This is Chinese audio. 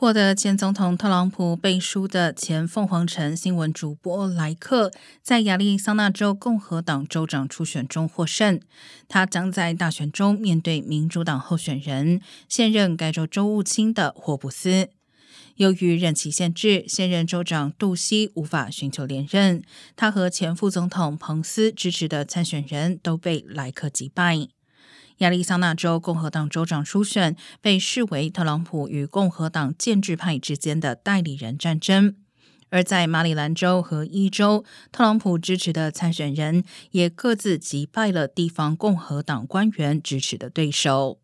获得前总统特朗普背书的前凤凰城新闻主播莱克，在亚利桑那州共和党州长初选中获胜。他将在大选中面对民主党候选人、现任该州州务卿的霍布斯。由于任期限制，现任州长杜西无法寻求连任。他和前副总统彭斯支持的参选人都被莱克击败。亚利桑那州共和党州长初选被视为特朗普与共和党建制派之间的代理人战争，而在马里兰州和伊州，特朗普支持的参选人也各自击败了地方共和党官员支持的对手。